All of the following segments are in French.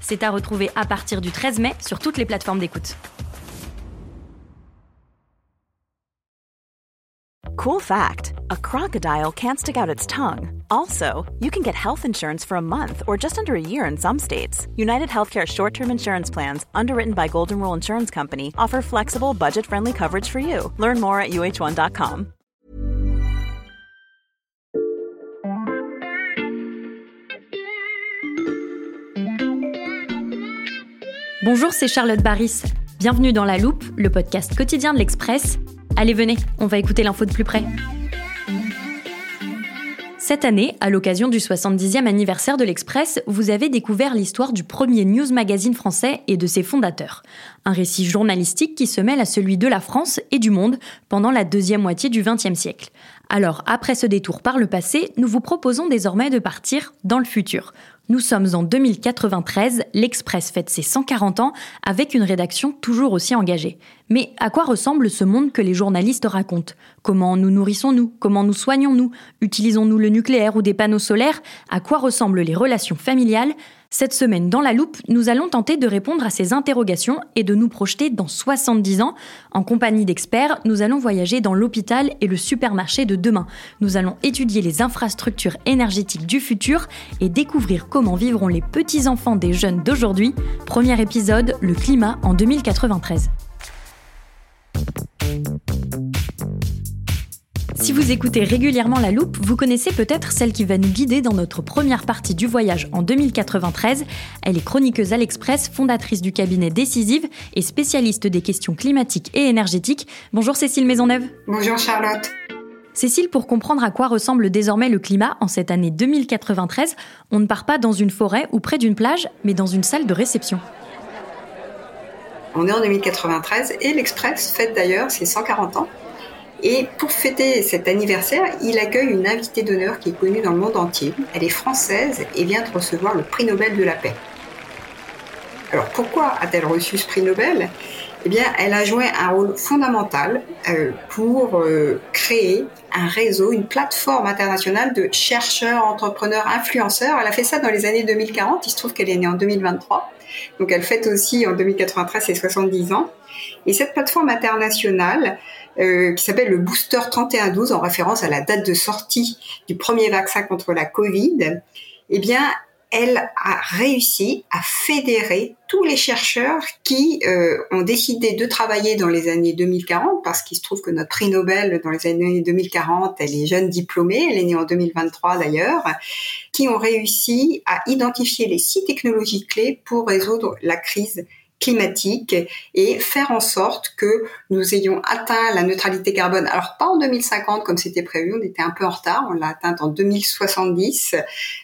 C'est à retrouver à partir du 13 mai sur toutes les plateformes d'écoute. Cool fact a crocodile can't stick out its tongue. Also, you can get health insurance for a month or just under a year in some states. United Healthcare short term insurance plans, underwritten by Golden Rule Insurance Company, offer flexible, budget friendly coverage for you. Learn more at uh1.com. Bonjour, c'est Charlotte Baris. Bienvenue dans La Loupe, le podcast quotidien de l'Express. Allez, venez, on va écouter l'info de plus près. Cette année, à l'occasion du 70e anniversaire de l'Express, vous avez découvert l'histoire du premier news magazine français et de ses fondateurs. Un récit journalistique qui se mêle à celui de la France et du monde pendant la deuxième moitié du XXe siècle. Alors, après ce détour par le passé, nous vous proposons désormais de partir dans le futur. Nous sommes en 2093, l'Express fête ses 140 ans avec une rédaction toujours aussi engagée. Mais à quoi ressemble ce monde que les journalistes racontent? Comment nous nourrissons-nous? Comment nous soignons-nous? Utilisons-nous le nucléaire ou des panneaux solaires? À quoi ressemblent les relations familiales? Cette semaine, dans la loupe, nous allons tenter de répondre à ces interrogations et de nous projeter dans 70 ans. En compagnie d'experts, nous allons voyager dans l'hôpital et le supermarché de demain. Nous allons étudier les infrastructures énergétiques du futur et découvrir comment vivront les petits-enfants des jeunes d'aujourd'hui. Premier épisode, le climat en 2093. Si vous écoutez régulièrement La Loupe, vous connaissez peut-être celle qui va nous guider dans notre première partie du voyage en 2093. Elle est chroniqueuse à l'Express, fondatrice du cabinet Décisive et spécialiste des questions climatiques et énergétiques. Bonjour Cécile Maisonneuve. Bonjour Charlotte. Cécile, pour comprendre à quoi ressemble désormais le climat en cette année 2093, on ne part pas dans une forêt ou près d'une plage, mais dans une salle de réception. On est en 2093 et l'Express fête d'ailleurs ses 140 ans. Et pour fêter cet anniversaire, il accueille une invitée d'honneur qui est connue dans le monde entier. Elle est française et vient de recevoir le prix Nobel de la paix. Alors pourquoi a-t-elle reçu ce prix Nobel? Eh bien, elle a joué un rôle fondamental euh, pour euh, créer un réseau, une plateforme internationale de chercheurs, entrepreneurs, influenceurs. Elle a fait ça dans les années 2040. Il se trouve qu'elle est née en 2023. Donc elle fête aussi en 2093 ses 70 ans. Et cette plateforme internationale, euh, qui s'appelle le Booster 3112 en référence à la date de sortie du premier vaccin contre la Covid, eh bien, elle a réussi à fédérer tous les chercheurs qui euh, ont décidé de travailler dans les années 2040, parce qu'il se trouve que notre prix Nobel dans les années 2040, elle est jeune diplômée, elle est née en 2023 d'ailleurs, qui ont réussi à identifier les six technologies clés pour résoudre la crise climatique et faire en sorte que nous ayons atteint la neutralité carbone. Alors pas en 2050 comme c'était prévu, on était un peu en retard, on l'a atteinte en 2070,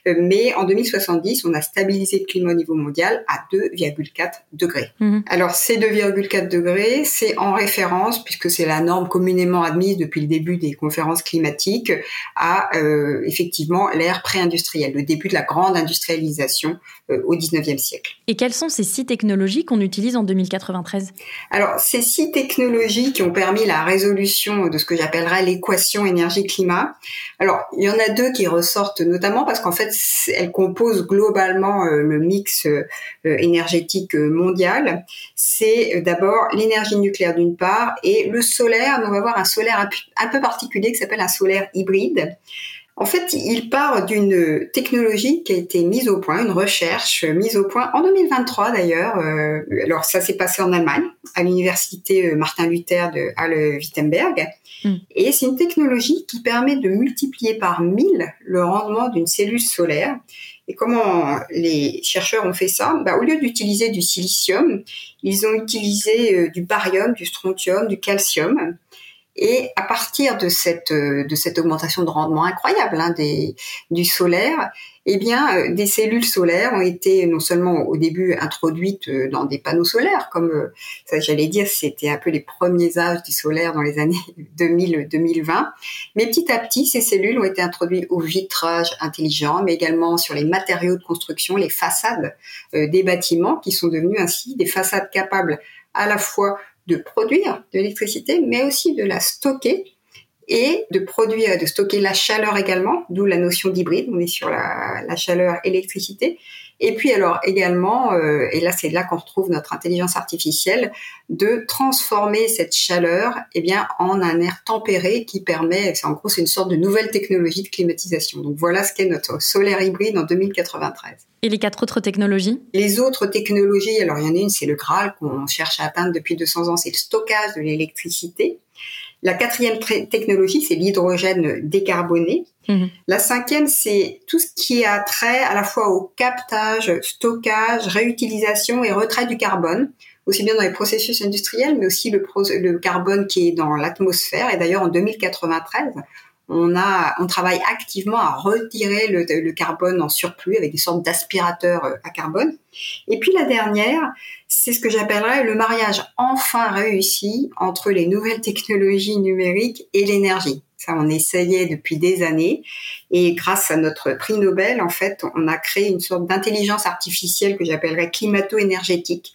euh, mais en 2070 on a stabilisé le climat au niveau mondial à 2,4 degrés. Mhm. Alors ces 2,4 degrés, c'est en référence puisque c'est la norme communément admise depuis le début des conférences climatiques à euh, effectivement l'ère pré-industrielle, le début de la grande industrialisation euh, au 19e siècle. Et quelles sont ces six technologies qu'on utilise en 2093 Alors, ces six technologies qui ont permis la résolution de ce que j'appellerais l'équation énergie-climat. Alors, il y en a deux qui ressortent notamment parce qu'en fait, elles composent globalement euh, le mix euh, énergétique mondial. C'est d'abord l'énergie nucléaire d'une part et le solaire. On va voir un solaire un peu particulier qui s'appelle un solaire hybride. En fait, il part d'une technologie qui a été mise au point, une recherche mise au point en 2023 d'ailleurs. Euh, alors ça s'est passé en Allemagne, à l'université euh, Martin Luther de Halle-Wittenberg. Mm. Et c'est une technologie qui permet de multiplier par 1000 le rendement d'une cellule solaire. Et comment les chercheurs ont fait ça? Bah, Au lieu d'utiliser du silicium, ils ont utilisé euh, du barium, du strontium, du calcium. Et à partir de cette, euh, de cette augmentation de rendement incroyable hein, des, du solaire, eh bien, euh, des cellules solaires ont été non seulement au début introduites euh, dans des panneaux solaires, comme ça, j'allais dire, c'était un peu les premiers âges du solaire dans les années 2000-2020, mais petit à petit, ces cellules ont été introduites au vitrage intelligent, mais également sur les matériaux de construction, les façades des bâtiments, qui sont devenus ainsi des façades capables à la fois de produire de l'électricité, mais aussi de la stocker et de produire, de stocker la chaleur également, d'où la notion d'hybride. On est sur la, la chaleur électricité. Et puis alors également, euh, et là c'est là qu'on retrouve notre intelligence artificielle, de transformer cette chaleur eh bien en un air tempéré qui permet, c'est en gros c'est une sorte de nouvelle technologie de climatisation. Donc voilà ce qu'est notre solaire hybride en 2093. Et les quatre autres technologies? Les autres technologies, alors il y en a une, c'est le Graal qu'on cherche à atteindre depuis 200 ans, c'est le stockage de l'électricité. La quatrième technologie, c'est l'hydrogène décarboné. Mhm. La cinquième, c'est tout ce qui a trait à la fois au captage, stockage, réutilisation et retrait du carbone, aussi bien dans les processus industriels, mais aussi le, le carbone qui est dans l'atmosphère. Et d'ailleurs, en 2093, on a, on travaille activement à retirer le, carbone en surplus avec des sortes d'aspirateurs euh, à carbone. Et puis la dernière, c'est ce que j'appellerais le mariage enfin réussi entre les nouvelles technologies numériques et l'énergie. Ça, on essayait depuis des années. Et grâce à notre prix Nobel, en fait, on a créé une sorte d'intelligence artificielle que j'appellerais climato-énergétique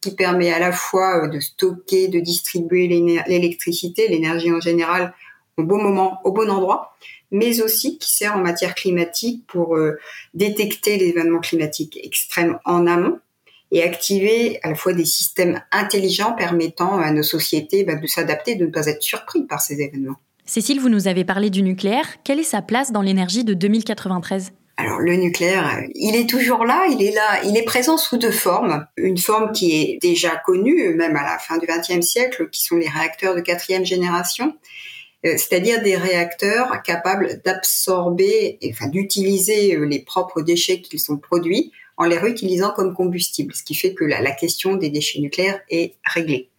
qui permet à la fois euh, de stocker, de distribuer l'électricité, l'énergie en général, au bon moment, au bon endroit, mais aussi qui sert en matière climatique pour euh, détecter les événements climatiques extrêmes en amont et activer à la fois des systèmes intelligents permettant à nos sociétés bah, de s'adapter, de ne pas être surpris par ces événements. Cécile, vous nous avez parlé du nucléaire. Quelle est sa place dans l'énergie de 2093 alors le nucléaire, il est toujours là, il est là, il est présent sous deux formes. Une forme qui est déjà connue, même à la fin du XXe siècle, qui sont les réacteurs de quatrième génération, c'est-à-dire des réacteurs capables d'absorber, enfin d'utiliser euh, les propres déchets qu'ils sont produits en les réutilisant comme combustible, ce qui fait que la, question des déchets nucléaires est réglée.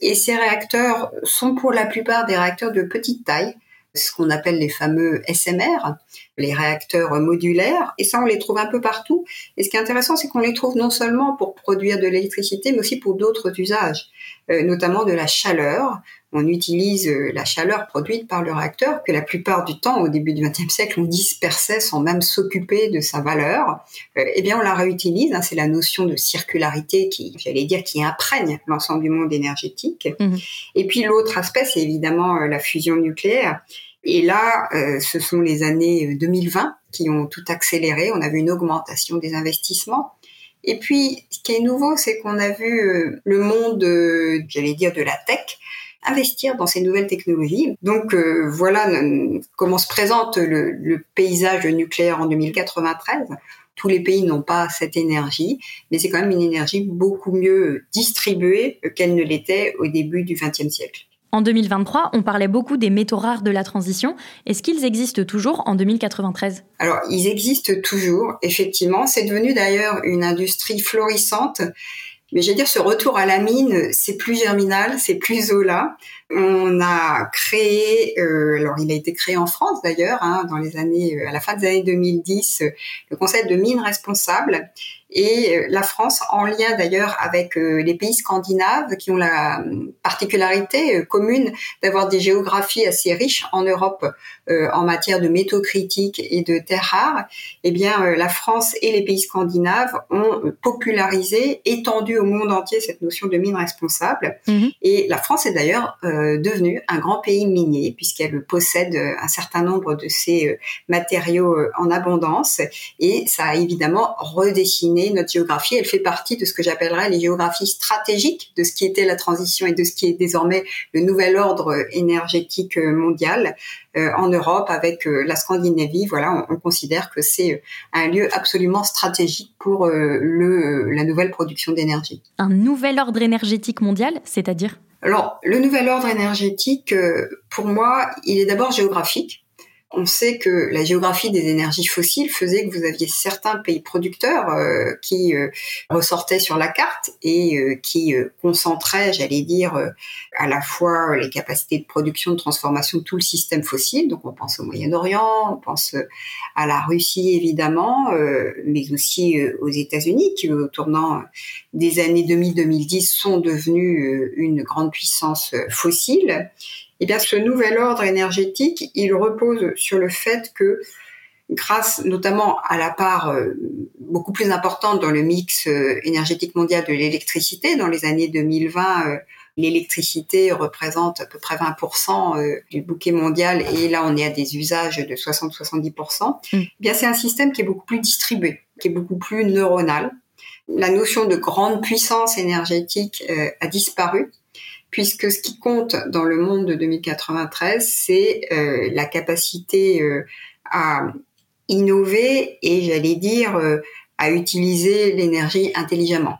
Et ces réacteurs sont pour la plupart des réacteurs de petite taille, ce qu'on appelle les fameux SMR, les réacteurs modulaires, et ça on les trouve un peu partout. Et ce qui est intéressant, c'est qu'on les trouve non seulement pour produire de l'électricité, mais aussi pour d'autres usages, euh, notamment de la chaleur. On utilise euh, la chaleur produite par le réacteur que la plupart du temps, au début du XXe siècle, on dispersait sans même s'occuper de sa valeur. Euh, eh bien, on la réutilise. Hein, c'est la notion de circularité qui, j'allais dire, qui imprègne l'ensemble du monde énergétique. Mmh. Et puis l'autre aspect, c'est évidemment la fusion nucléaire. Et là, euh, ce sont les années 2020 euh, qui ont tout accéléré. On a vu une augmentation des investissements. Et puis, ce qui est nouveau, c'est qu'on a vu euh, le monde, j'allais dire, de la tech investir dans ces nouvelles technologies. Donc voilà comment se présente le, le, paysage nucléaire en 2093. Tous les pays n'ont pas cette énergie, mais c'est quand même une énergie beaucoup mieux distribuée qu'elle ne l'était au début du XXe siècle. En 2023, on parlait beaucoup des métaux rares de la transition. Est-ce qu'ils existent toujours en 2093 Alors, ils existent toujours, effectivement. C'est devenu d'ailleurs une industrie florissante. Mais veux dire, ce retour à la mine, c'est plus germinal, c'est plus Zola. On a créé, euh, alors il a été créé en France d'ailleurs, hein, dans les années, euh, à la fin des années 2010, le concept de mine responsable et euh, la France, en lien d'ailleurs avec euh, les pays scandinaves qui ont la euh, particularité commune d'avoir des géographies assez riches en Europe en matière de métaux critiques et de terres rares, eh bien la France et les pays scandinaves ont popularisé, étendu au monde entier cette notion de mine responsable. Mhm. Et la France est d'ailleurs devenue un grand pays minier puisqu'elle possède un certain nombre de ces matériaux en abondance et ça a évidemment redessiné notre géographie, elle fait partie de ce que j'appellerais les géographies stratégiques de ce qui était la transition et de ce qui est désormais le nouvel ordre énergétique mondial euh, en Europe avec euh, la Scandinavie. Voilà, on, considère que c'est un lieu absolument stratégique pour euh, la nouvelle production d'énergie. Un nouvel ordre énergétique mondial, c'est-à-dire? Alors, le nouvel ordre énergétique, pour moi, il est d'abord géographique. On sait que la géographie des énergies fossiles faisait que vous aviez certains pays producteurs euh, qui euh, ressortaient sur la carte et euh, qui concentraient, j'allais dire, à la fois les capacités de production, de transformation de tout le système fossile. Donc on pense au Moyen-Orient, on pense à la Russie évidemment, mais aussi aux États-Unis qui au tournant des années 2000-2010 sont devenus une grande puissance fossile eh bien, ce nouvel ordre énergétique, il repose sur le fait que, grâce notamment à la part euh, beaucoup plus importante dans le mix euh, énergétique mondial de l'électricité, dans les années 2020, euh, l'électricité représente à peu près 20% du bouquet mondial, et là, on est à des usages de 60-70%. Mm. Eh bien, c'est un système qui est beaucoup plus distribué, qui est beaucoup plus neuronal. La notion de grande puissance énergétique a disparu puisque ce qui compte dans le monde de 2093, c'est euh, la capacité euh, à innover et, j'allais dire, euh, à utiliser l'énergie intelligemment.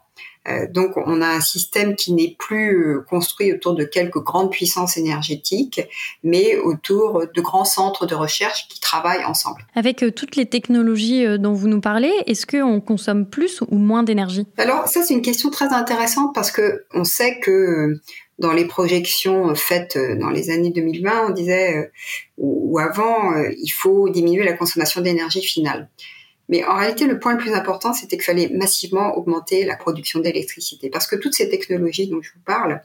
Donc on a un système qui n'est plus construit autour de quelques grandes puissances énergétiques, mais autour de grands centres de recherche qui travaillent ensemble. Avec toutes les technologies dont vous nous parlez, est-ce qu'on consomme plus ou moins d'énergie? Alors ça c'est une question très intéressante parce que on sait que dans les projections faites euh, dans les années 2020, on disait euh, ou, avant, euh, il faut diminuer la consommation d'énergie finale. Mais en réalité, le point le plus important, c'était qu'il fallait massivement augmenter la production d'électricité. Parce que toutes ces technologies dont je vous parle,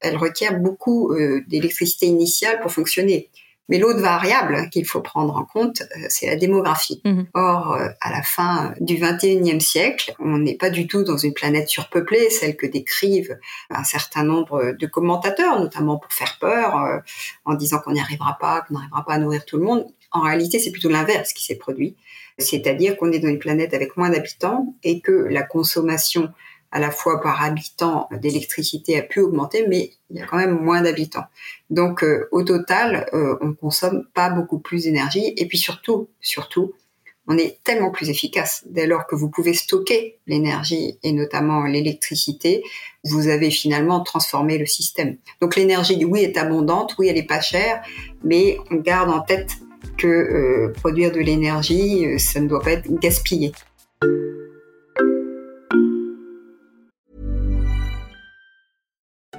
elles requièrent beaucoup d'électricité initiale pour fonctionner. Mais l'autre variable qu'il faut prendre en compte, euh, c'est la démographie. Mhm. Or, euh, à la fin du 21e siècle, on n'est pas du tout dans une planète surpeuplée, celle que décrivent un certain nombre de commentateurs, notamment pour faire peur, euh, en disant qu'on n'y arrivera pas, qu'on n'arrivera pas à nourrir tout le monde. En réalité, c'est plutôt l'inverse qui s'est produit. C'est-à-dire qu'on est dans une planète avec moins d'habitants et que la consommation à la fois par habitant d'électricité a pu augmenter, mais il y a quand même moins d'habitants. Donc euh, au total, euh, on consomme pas beaucoup plus d'énergie et puis surtout, surtout, on est tellement plus efficace dès lors que vous pouvez stocker l'énergie et notamment l'électricité, vous avez finalement transformé le système. Donc l'énergie, oui, est abondante, oui, elle est pas chère, mais on garde en tête que euh, produire de l'énergie, ça ne doit pas être gaspillé.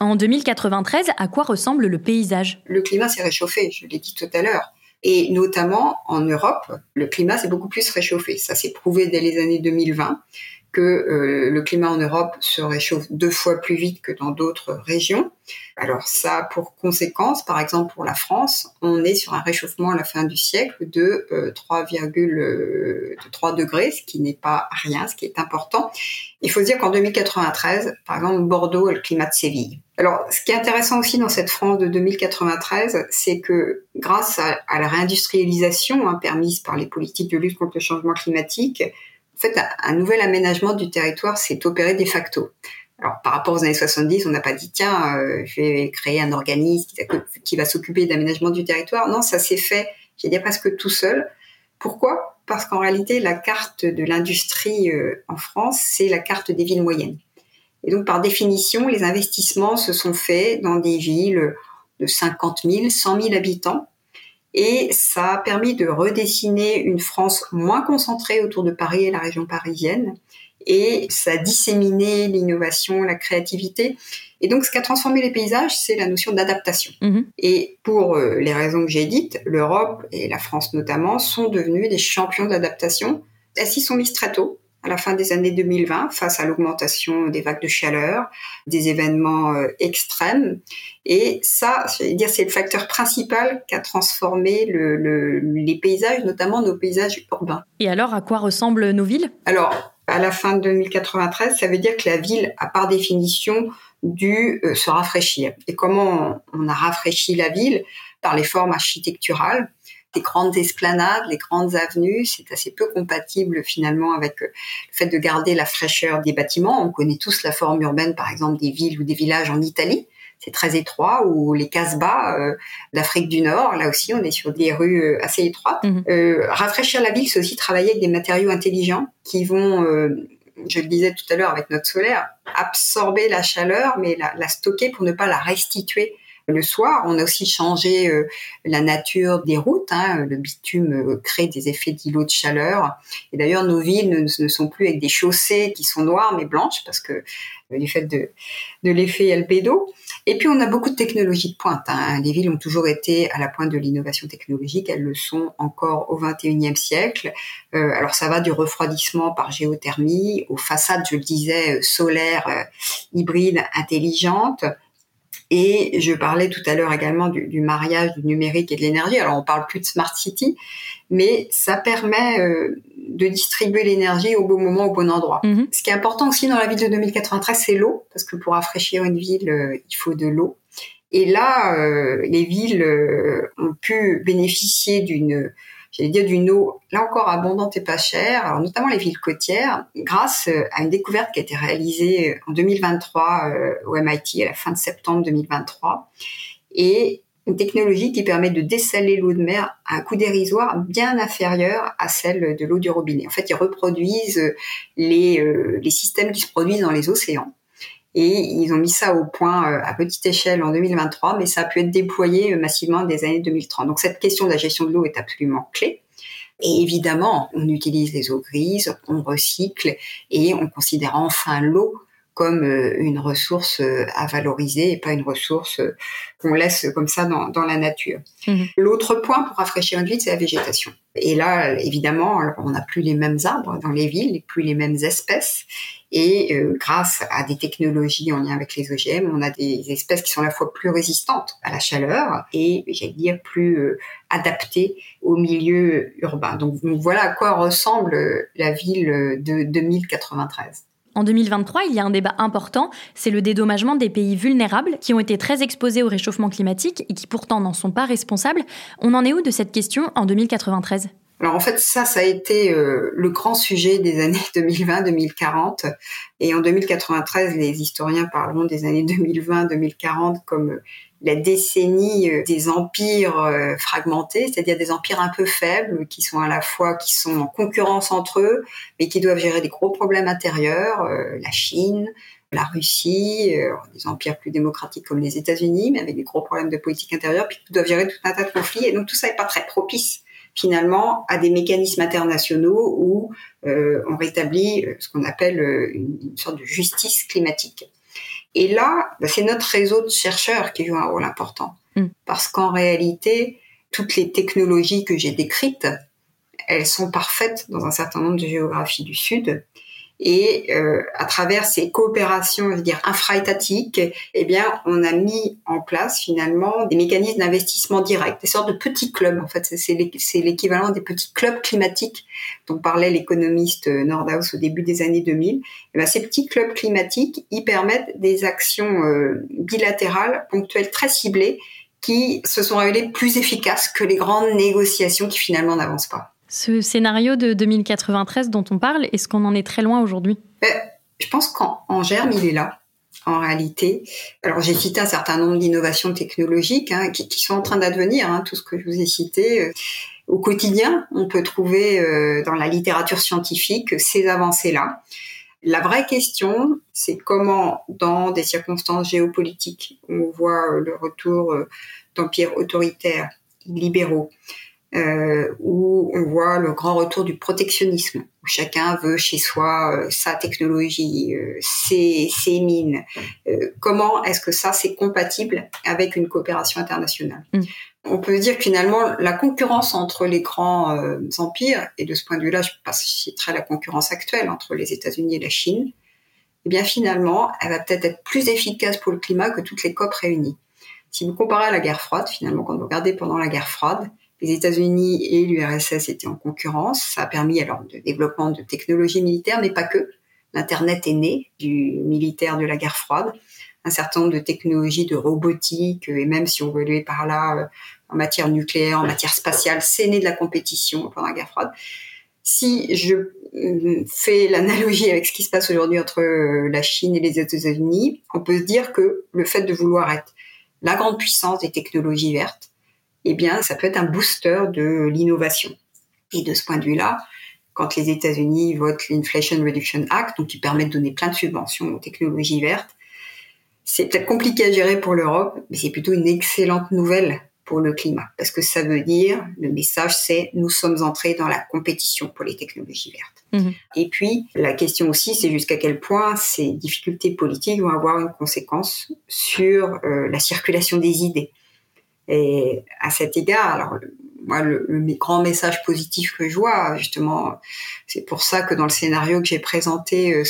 En 2093, à quoi ressemble le paysage? Le climat s'est réchauffé, je l'ai dit tout à l'heure. Et notamment en Europe, le climat s'est beaucoup plus réchauffé. Ça s'est prouvé dès les années 2020 que euh, le climat en Europe se réchauffe deux fois plus vite que dans d'autres régions. Alors ça a pour conséquence, par exemple pour la France, on est sur un réchauffement à la fin du siècle de 3,3 euh, degrés, ce qui n'est pas rien, ce qui est important. Il faut dire qu'en 2093, par exemple, Bordeaux a le climat de Séville. Alors, ce qui est intéressant aussi dans cette France de 2093, c'est que grâce à, la réindustrialisation hein, permise par les politiques de lutte contre le changement climatique, en fait, un nouvel aménagement du territoire s'est opéré de facto. Alors, par rapport aux années 70, on n'a pas dit, tiens, euh, je vais créer un organisme qui, va s'occuper d'aménagement du territoire. Non, ça s'est fait, j'ai dit presque tout seul. Pourquoi? Parce qu'en réalité, la carte de l'industrie euh, en France, c'est la carte des villes moyennes. Et donc, par définition, les investissements se sont faits dans des villes de 50 000, 100 000 habitants, et ça a permis de redessiner une France moins concentrée autour de Paris et la région parisienne. Et ça a disséminé l'innovation, la créativité. Et donc, ce qui a transformé les paysages, c'est la notion d'adaptation. Mhm. Et pour euh, les raisons que j'ai dites, l'Europe et la France notamment sont devenus des champions d'adaptation. Elles s'y sont mises très tôt à la fin des années 2020 face à l'augmentation des vagues de chaleur, des événements euh, extrêmes. Et ça, dire, c'est le facteur principal qui a transformé le, les paysages, notamment nos paysages urbains. Et alors, à quoi ressemblent nos villes? Alors, à la fin de 2093, ça veut dire que la ville a par définition dû euh, se rafraîchir. Et comment on a rafraîchi la ville? Par les formes architecturales les grandes esplanades, les grandes avenues, c'est assez peu compatible finalement avec euh, le fait de garder la fraîcheur des bâtiments. On connaît tous la forme urbaine, par exemple, des villes ou des villages en Italie. C'est très étroit, ou les Casbah euh, d'Afrique du Nord, là aussi, on est sur des rues euh, assez étroites. Mhm. rafraîchir la ville, c'est aussi travailler avec des matériaux intelligents qui vont je le disais tout à l'heure avec notre solaire, absorber la chaleur, mais la, stocker pour ne pas la restituer le soir. On a aussi changé euh, la nature des routes. Hein. Le bitume euh, crée des effets d'îlots de chaleur. Et d'ailleurs, nos villes ne, sont plus avec des chaussées qui sont noires mais blanches parce que euh, du fait de, de l'effet alpédo. Et puis, on a beaucoup de technologies de pointe. Hein. Les villes ont toujours été à la pointe de l'innovation technologique. Elles le sont encore au XXIe siècle. alors, ça va du refroidissement par géothermie aux façades, je le disais, solaires, hybrides, intelligentes et je parlais tout à l'heure également du, mariage du numérique et de l'énergie. Alors on parle plus de smart city, mais ça permet euh, de distribuer l'énergie au bon moment, au bon endroit. Mhm. Ce qui est important aussi dans la ville de 2093, c'est l'eau, parce que pour rafraîchir une ville, euh, il faut de l'eau. Et là, euh, les villes ont pu bénéficier d'une j'allais dire d'une eau là encore abondante et pas chère, alors notamment les villes côtières, grâce euh, à une découverte qui a été réalisée euh, en 2023 euh, au MIT à la fin de septembre 2023 et une technologie qui permet de dessaler l'eau de mer à un coût dérisoire bien inférieur à celle de l'eau du robinet. En fait, ils reproduisent les, les systèmes qui se produisent dans les océans. Et ils ont mis ça au point euh, à petite échelle en 2023, mais ça a pu être déployé euh, massivement des années 2030. Donc cette question de la gestion de l'eau est absolument clé. Et évidemment, on utilise les eaux grises, on recycle et on considère enfin l'eau comme euh, une ressource à valoriser et pas une ressource qu'on laisse comme ça dans, dans la nature. Mhm. L'autre point pour rafraîchir une ville, c'est la végétation. Et là, évidemment, on n'a plus les mêmes arbres dans les villes, plus les mêmes espèces. Et euh, grâce à des technologies en lien avec les OGM, on a des espèces qui sont à la fois plus résistantes à la chaleur et, j'allais dire, plus euh, adaptées au milieu urbain. Donc, voilà à quoi ressemble la ville de 2093. En 2023, il y a un débat important, c'est le dédommagement des pays vulnérables qui ont été très exposés au réchauffement climatique et qui pourtant n'en sont pas responsables. On en est où de cette question en 2093 alors en fait, ça, ça a été euh, le grand sujet des années 2020-2040. Et en 2093, les historiens parleront des années 2020-2040 comme la décennie euh, des empires euh, fragmentés, c'est-à-dire des empires un peu faibles qui sont à la fois qui sont en concurrence entre eux, mais qui doivent gérer des gros problèmes intérieurs, la Chine, la Russie, des empires plus démocratiques comme les États-Unis, mais avec des gros problèmes de politique intérieure, puis qui doivent gérer tout un tas de conflits. Et donc tout ça n'est pas très propice finalement à des mécanismes internationaux où euh, on rétablit euh, ce qu'on appelle euh, une, sorte de justice climatique. Et là, bah, c'est notre réseau de chercheurs qui joue un rôle important. Mm. Parce qu'en réalité, toutes les technologies que j'ai décrites, elles sont parfaites dans un certain nombre de géographies du Sud. Et euh, à travers ces coopérations, je veux dire, infra-étatiques, eh bien, on a mis en place finalement des mécanismes d'investissement direct, des sortes de petits clubs. En fait, c'est l'équivalent des petits clubs climatiques dont parlait l'économiste Nordhaus au début des années 2000. Eh bien, ces petits clubs climatiques, ils permettent des actions euh, bilatérales, ponctuelles, très ciblées, qui se sont révélées plus efficaces que les grandes négociations qui finalement n'avancent pas. Ce scénario de 2093 dont on parle, est-ce qu'on en est très loin aujourd'hui? Ben, Je pense qu'en germe, il est là, en réalité. Alors j'ai cité un certain nombre d'innovations technologiques hein, qui, sont en train d'advenir, hein, tout ce que je vous ai cité. Euh, au quotidien, on peut trouver euh, dans la littérature scientifique ces avancées-là. La vraie question, c'est comment, dans des circonstances géopolitiques, on voit euh, le retour d'empires autoritaires, libéraux, euh, où on voit le grand retour du protectionnisme, où chacun veut chez soi euh, sa technologie, euh, ses, ses, mines. Euh, comment est-ce que ça c'est compatible avec une coopération internationale mm. On peut dire que finalement la concurrence entre les grands empires, et de ce point de vue-là, je citerai la concurrence actuelle entre les États-Unis et la Chine, eh bien finalement, elle va peut-être être plus efficace pour le climat que toutes les COP réunies. Si vous comparez à la guerre froide, finalement, quand vous regardez pendant la guerre froide, les États-Unis et l'URSS étaient en concurrence. Ça a permis alors le développement de technologies militaires, mais pas que. L'Internet est né du militaire de la guerre froide. Un certain nombre de technologies de robotique, et même si on veut aller par là, euh, en matière nucléaire, en matière spatiale, c'est né de la compétition pendant la guerre froide. Si je euh, fais l'analogie avec ce qui se passe aujourd'hui entre euh, la Chine et les États-Unis, on peut se dire que le fait de vouloir être la grande puissance des technologies vertes, eh bien, ça peut être un booster de l'innovation. Et de ce point de vue-là, quand les États-Unis votent l'Inflation Reduction Act, donc qui permet de donner plein de subventions aux technologies vertes, c'est peut-être compliqué à gérer pour l'Europe, mais c'est plutôt une excellente nouvelle pour le climat. Parce que ça veut dire, le message, c'est nous sommes entrés dans la compétition pour les technologies vertes. Mhm. Et puis, la question aussi, c'est jusqu'à quel point ces difficultés politiques vont avoir une conséquence sur euh, la circulation des idées. Et à cet égard, alors moi, le, grand message positif que je vois, justement, c'est pour ça que dans le scénario que j'ai présenté, euh,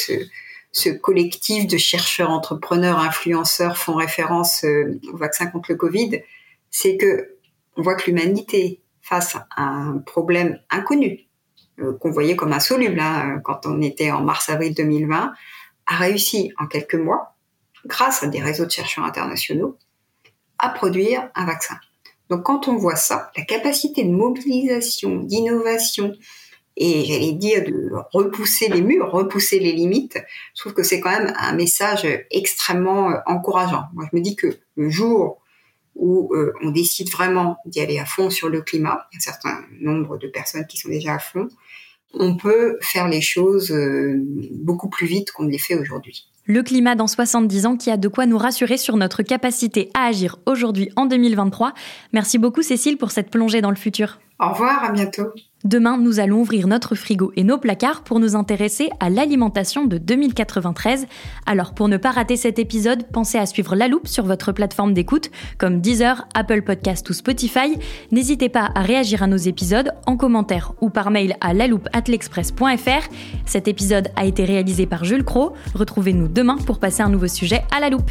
ce, collectif de chercheurs, entrepreneurs, influenceurs font référence euh, au vaccin contre le Covid, c'est que on voit que l'humanité, face à un problème inconnu, euh, qu'on voyait comme insoluble hein, quand on était en mars-avril 2020, a réussi en quelques mois, grâce à des réseaux de chercheurs internationaux, à produire un vaccin. Donc quand on voit ça, la capacité de mobilisation, d'innovation, et j'allais dire de repousser les murs, repousser les limites, je trouve que c'est quand même un message extrêmement euh, encourageant. Moi, je me dis que le jour où euh, on décide vraiment d'y aller à fond sur le climat, il y a un certain nombre de personnes qui sont déjà à fond, on peut faire les choses euh, beaucoup plus vite qu'on ne les fait aujourd'hui. Le climat dans 70 ans qui a de quoi nous rassurer sur notre capacité à agir aujourd'hui en 2023. Merci beaucoup Cécile pour cette plongée dans le futur. Au revoir, à bientôt. Demain, nous allons ouvrir notre frigo et nos placards pour nous intéresser à l'alimentation de 2093. Alors pour ne pas rater cet épisode, pensez à suivre La Loupe sur votre plateforme d'écoute comme Deezer, Apple Podcast ou Spotify. N'hésitez pas à réagir à nos épisodes en commentaire ou par mail à laloupe@l'express.fr. Cet épisode a été réalisé par Jules Cro. Retrouvez-nous demain pour passer un nouveau sujet à La Loupe.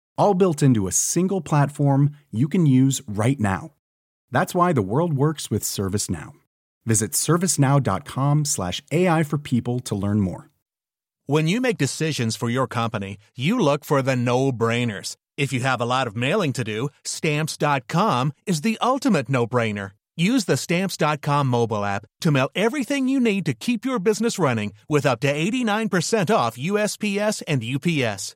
all built into a single platform you can use right now. That's why the world works with ServiceNow. Visit servicenow.com/ai for people to learn more. When you make decisions for your company, you look for the no-brainers. If you have a lot of mailing to do, stamps.com is the ultimate no-brainer. Use the stamps.com mobile app to mail everything you need to keep your business running with up to 89% off USPS and UPS.